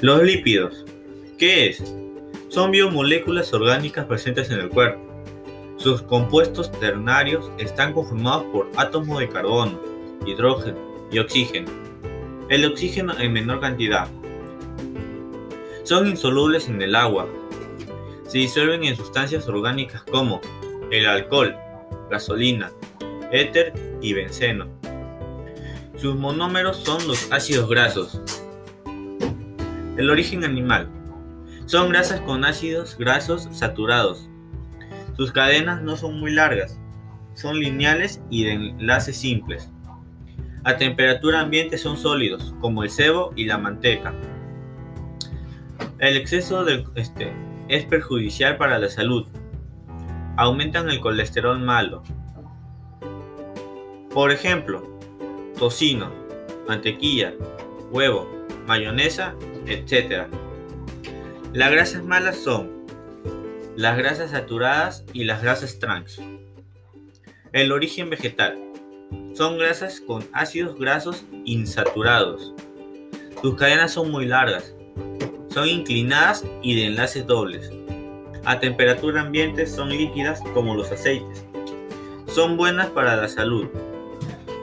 Los lípidos. ¿Qué es? Son biomoléculas orgánicas presentes en el cuerpo. Sus compuestos ternarios están conformados por átomos de carbono, hidrógeno y oxígeno. El oxígeno en menor cantidad. Son insolubles en el agua. Se disuelven en sustancias orgánicas como el alcohol, gasolina, éter y benceno. Sus monómeros son los ácidos grasos. El origen animal. Son grasas con ácidos grasos saturados. Sus cadenas no son muy largas, son lineales y de enlaces simples. A temperatura ambiente son sólidos, como el sebo y la manteca. El exceso de este, es perjudicial para la salud. Aumentan el colesterol malo. Por ejemplo, tocino, mantequilla, huevo, mayonesa, etc. Las grasas malas son las grasas saturadas y las grasas trans. El origen vegetal. Son grasas con ácidos grasos insaturados. Sus cadenas son muy largas. Son inclinadas y de enlaces dobles. A temperatura ambiente son líquidas como los aceites. Son buenas para la salud.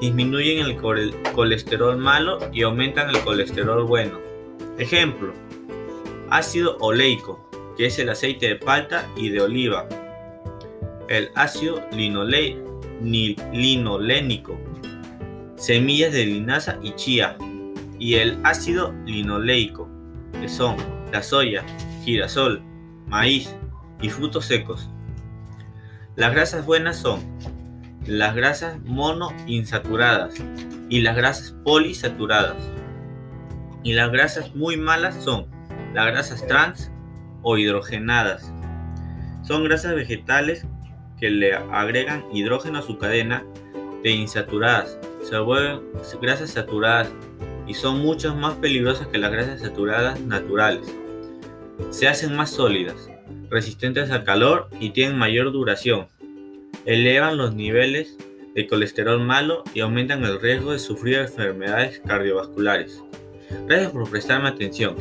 Disminuyen el colesterol malo y aumentan el colesterol bueno. Ejemplo. Ácido oleico, que es el aceite de palta y de oliva. El ácido linolénico, semillas de linaza y chía. Y el ácido linoleico, que son la soya, girasol, maíz y frutos secos. Las grasas buenas son las grasas monoinsaturadas y las grasas polisaturadas. Y las grasas muy malas son las grasas trans o hidrogenadas. Son grasas vegetales que le agregan hidrógeno a su cadena de insaturadas. Se vuelven grasas saturadas y son mucho más peligrosas que las grasas saturadas naturales. Se hacen más sólidas, resistentes al calor y tienen mayor duración. Elevan los niveles de colesterol malo y aumentan el riesgo de sufrir enfermedades cardiovasculares. Gracias por prestarme atención.